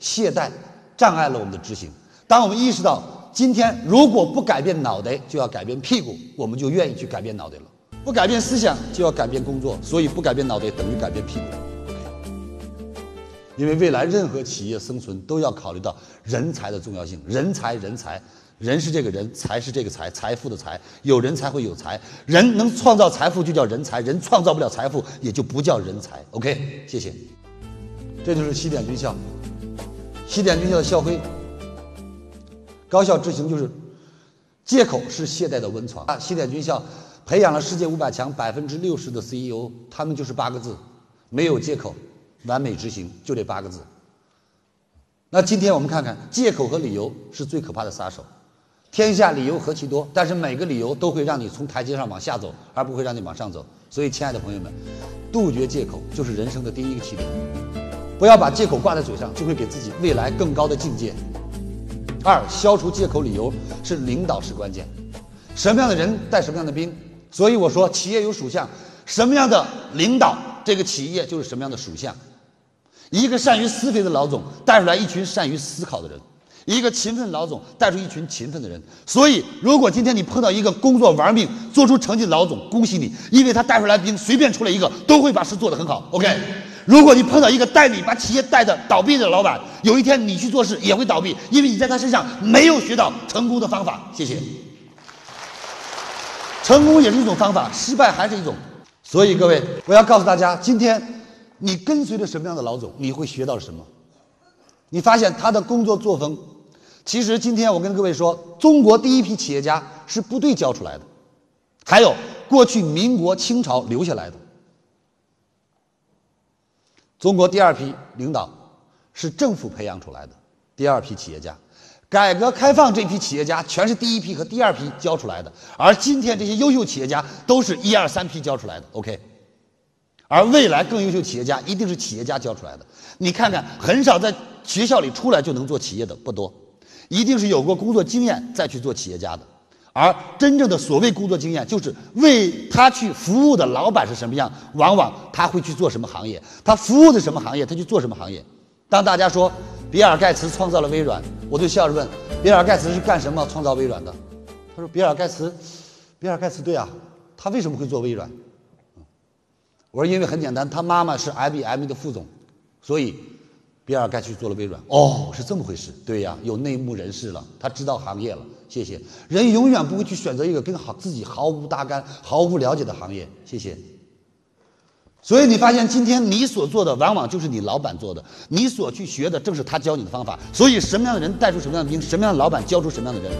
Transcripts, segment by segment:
懈怠障碍了我们的执行。当我们意识到今天如果不改变脑袋，就要改变屁股，我们就愿意去改变脑袋了。不改变思想，就要改变工作，所以不改变脑袋等于改变屁股。OK 因为未来任何企业生存都要考虑到人才的重要性，人才，人才，人是这个人，财是这个财，财富的财，有人才会有财，人能创造财富就叫人才，人创造不了财富也就不叫人才。OK，谢谢。这就是西点军校，西点军校的校徽，高效执行就是借口是懈怠的温床。啊，西点军校培养了世界五百强百分之六十的 CEO，他们就是八个字：没有借口。完美执行就这八个字。那今天我们看看，借口和理由是最可怕的杀手。天下理由何其多，但是每个理由都会让你从台阶上往下走，而不会让你往上走。所以，亲爱的朋友们，杜绝借口就是人生的第一个起点。不要把借口挂在嘴上，就会给自己未来更高的境界。二，消除借口理由是领导是关键。什么样的人带什么样的兵。所以我说，企业有属相，什么样的领导，这个企业就是什么样的属相。一个善于思维的老总带出来一群善于思考的人，一个勤奋的老总带出一群勤奋的人。所以，如果今天你碰到一个工作玩命、做出成绩的老总，恭喜你，因为他带出来的兵，随便出来一个都会把事做得很好。OK，如果你碰到一个带你把企业带的倒闭的老板，有一天你去做事也会倒闭，因为你在他身上没有学到成功的方法。谢谢。成功也是一种方法，失败还是一种。所以各位，我要告诉大家，今天。你跟随着什么样的老总，你会学到什么？你发现他的工作作风，其实今天我跟各位说，中国第一批企业家是部队教出来的，还有过去民国清朝留下来的。中国第二批领导是政府培养出来的，第二批企业家，改革开放这批企业家全是第一批和第二批教出来的，而今天这些优秀企业家都是一二三批教出来的。OK。而未来更优秀企业家一定是企业家教出来的。你看看，很少在学校里出来就能做企业的不多，一定是有过工作经验再去做企业家的。而真正的所谓工作经验，就是为他去服务的老板是什么样，往往他会去做什么行业，他服务的什么行业，他去做什么行业。当大家说比尔盖茨创造了微软，我就笑着问：比尔盖茨是干什么创造微软的？他说：比尔盖茨，比尔盖茨对啊，他为什么会做微软？我说，因为很简单，他妈妈是 IBM 的副总，所以比尔盖茨做了微软。哦，是这么回事。对呀，有内幕人士了，他知道行业了。谢谢。人永远不会去选择一个跟好自己毫无搭干、毫无了解的行业。谢谢。所以你发现，今天你所做的，往往就是你老板做的；你所去学的，正是他教你的方法。所以，什么样的人带出什么样的兵，什么样的老板教出什么样的人。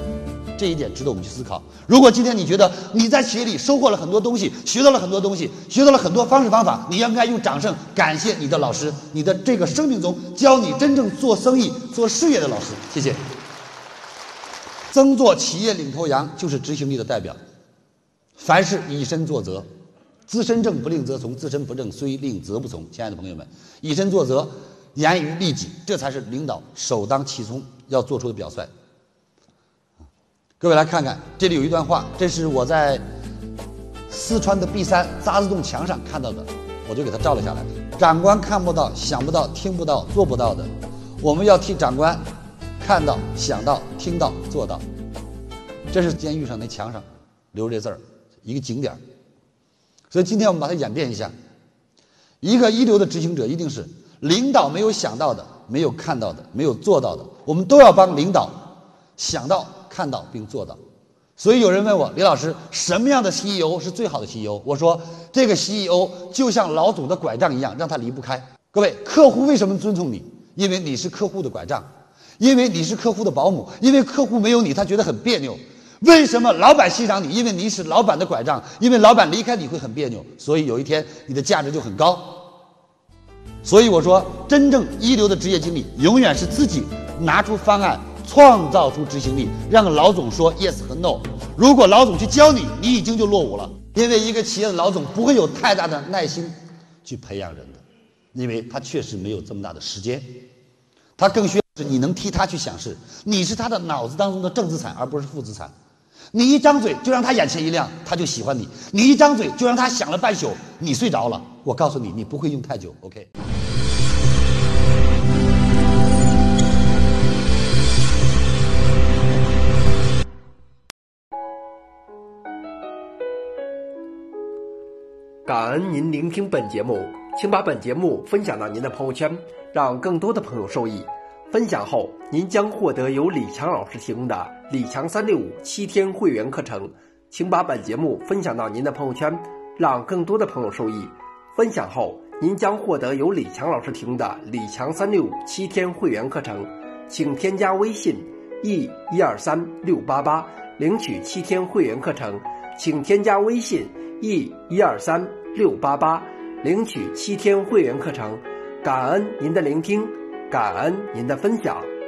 这一点值得我们去思考。如果今天你觉得你在企业里收获了很多东西，学到了很多东西，学到了很多方式方法，你应该用掌声感谢你的老师，你的这个生命中教你真正做生意、做事业的老师。谢谢。争做企业领头羊就是执行力的代表。凡事以身作则，自身正不令则从，自身不正虽令则不从。亲爱的朋友们，以身作则，严于律己，这才是领导首当其冲要做出的表率。各位来看看，这里有一段话，这是我在四川的 B 三渣滓洞墙上看到的，我就给他照了下来。长官看不到、想不到、听不到、做不到的，我们要替长官看到、想到、听到、做到。这是监狱上那墙上留这字儿，一个景点所以今天我们把它演变一下，一个一流的执行者一定是领导没有想到的、没有看到的、没有做到的，我们都要帮领导想到。看到并做到，所以有人问我李老师，什么样的 CEO 是最好的 CEO？我说，这个 CEO 就像老总的拐杖一样，让他离不开。各位，客户为什么尊重你？因为你是客户的拐杖，因为你是客户的保姆，因为客户没有你，他觉得很别扭。为什么老板欣赏你？因为你是老板的拐杖，因为老板离开你会很别扭，所以有一天你的价值就很高。所以我说，真正一流的职业经理，永远是自己拿出方案。创造出执行力，让老总说 yes 和 no。如果老总去教你，你已经就落伍了。因为一个企业的老总不会有太大的耐心去培养人的，因为他确实没有这么大的时间。他更需要你能替他去想事你是他的脑子当中的正资产而不是负资产。你一张嘴就让他眼前一亮他就喜欢你。你一张嘴就让他想了半宿你睡着了我告诉你你不会用太久 ok 感恩您聆听本节目请把本节目分享到您的朋友圈让更多的朋友受益。分享后，您将获得由李强老师提供的李强三六五七天会员课程。请把本节目分享到您的朋友圈，让更多的朋友受益。分享后，您将获得由李强老师提供的李强三六五七天会员课程。请添加微信 e 一二三六八八领取七天会员课程。请添加微信 e 一二三六八八领取七天会员课程。感恩您的聆听。感恩您的分享。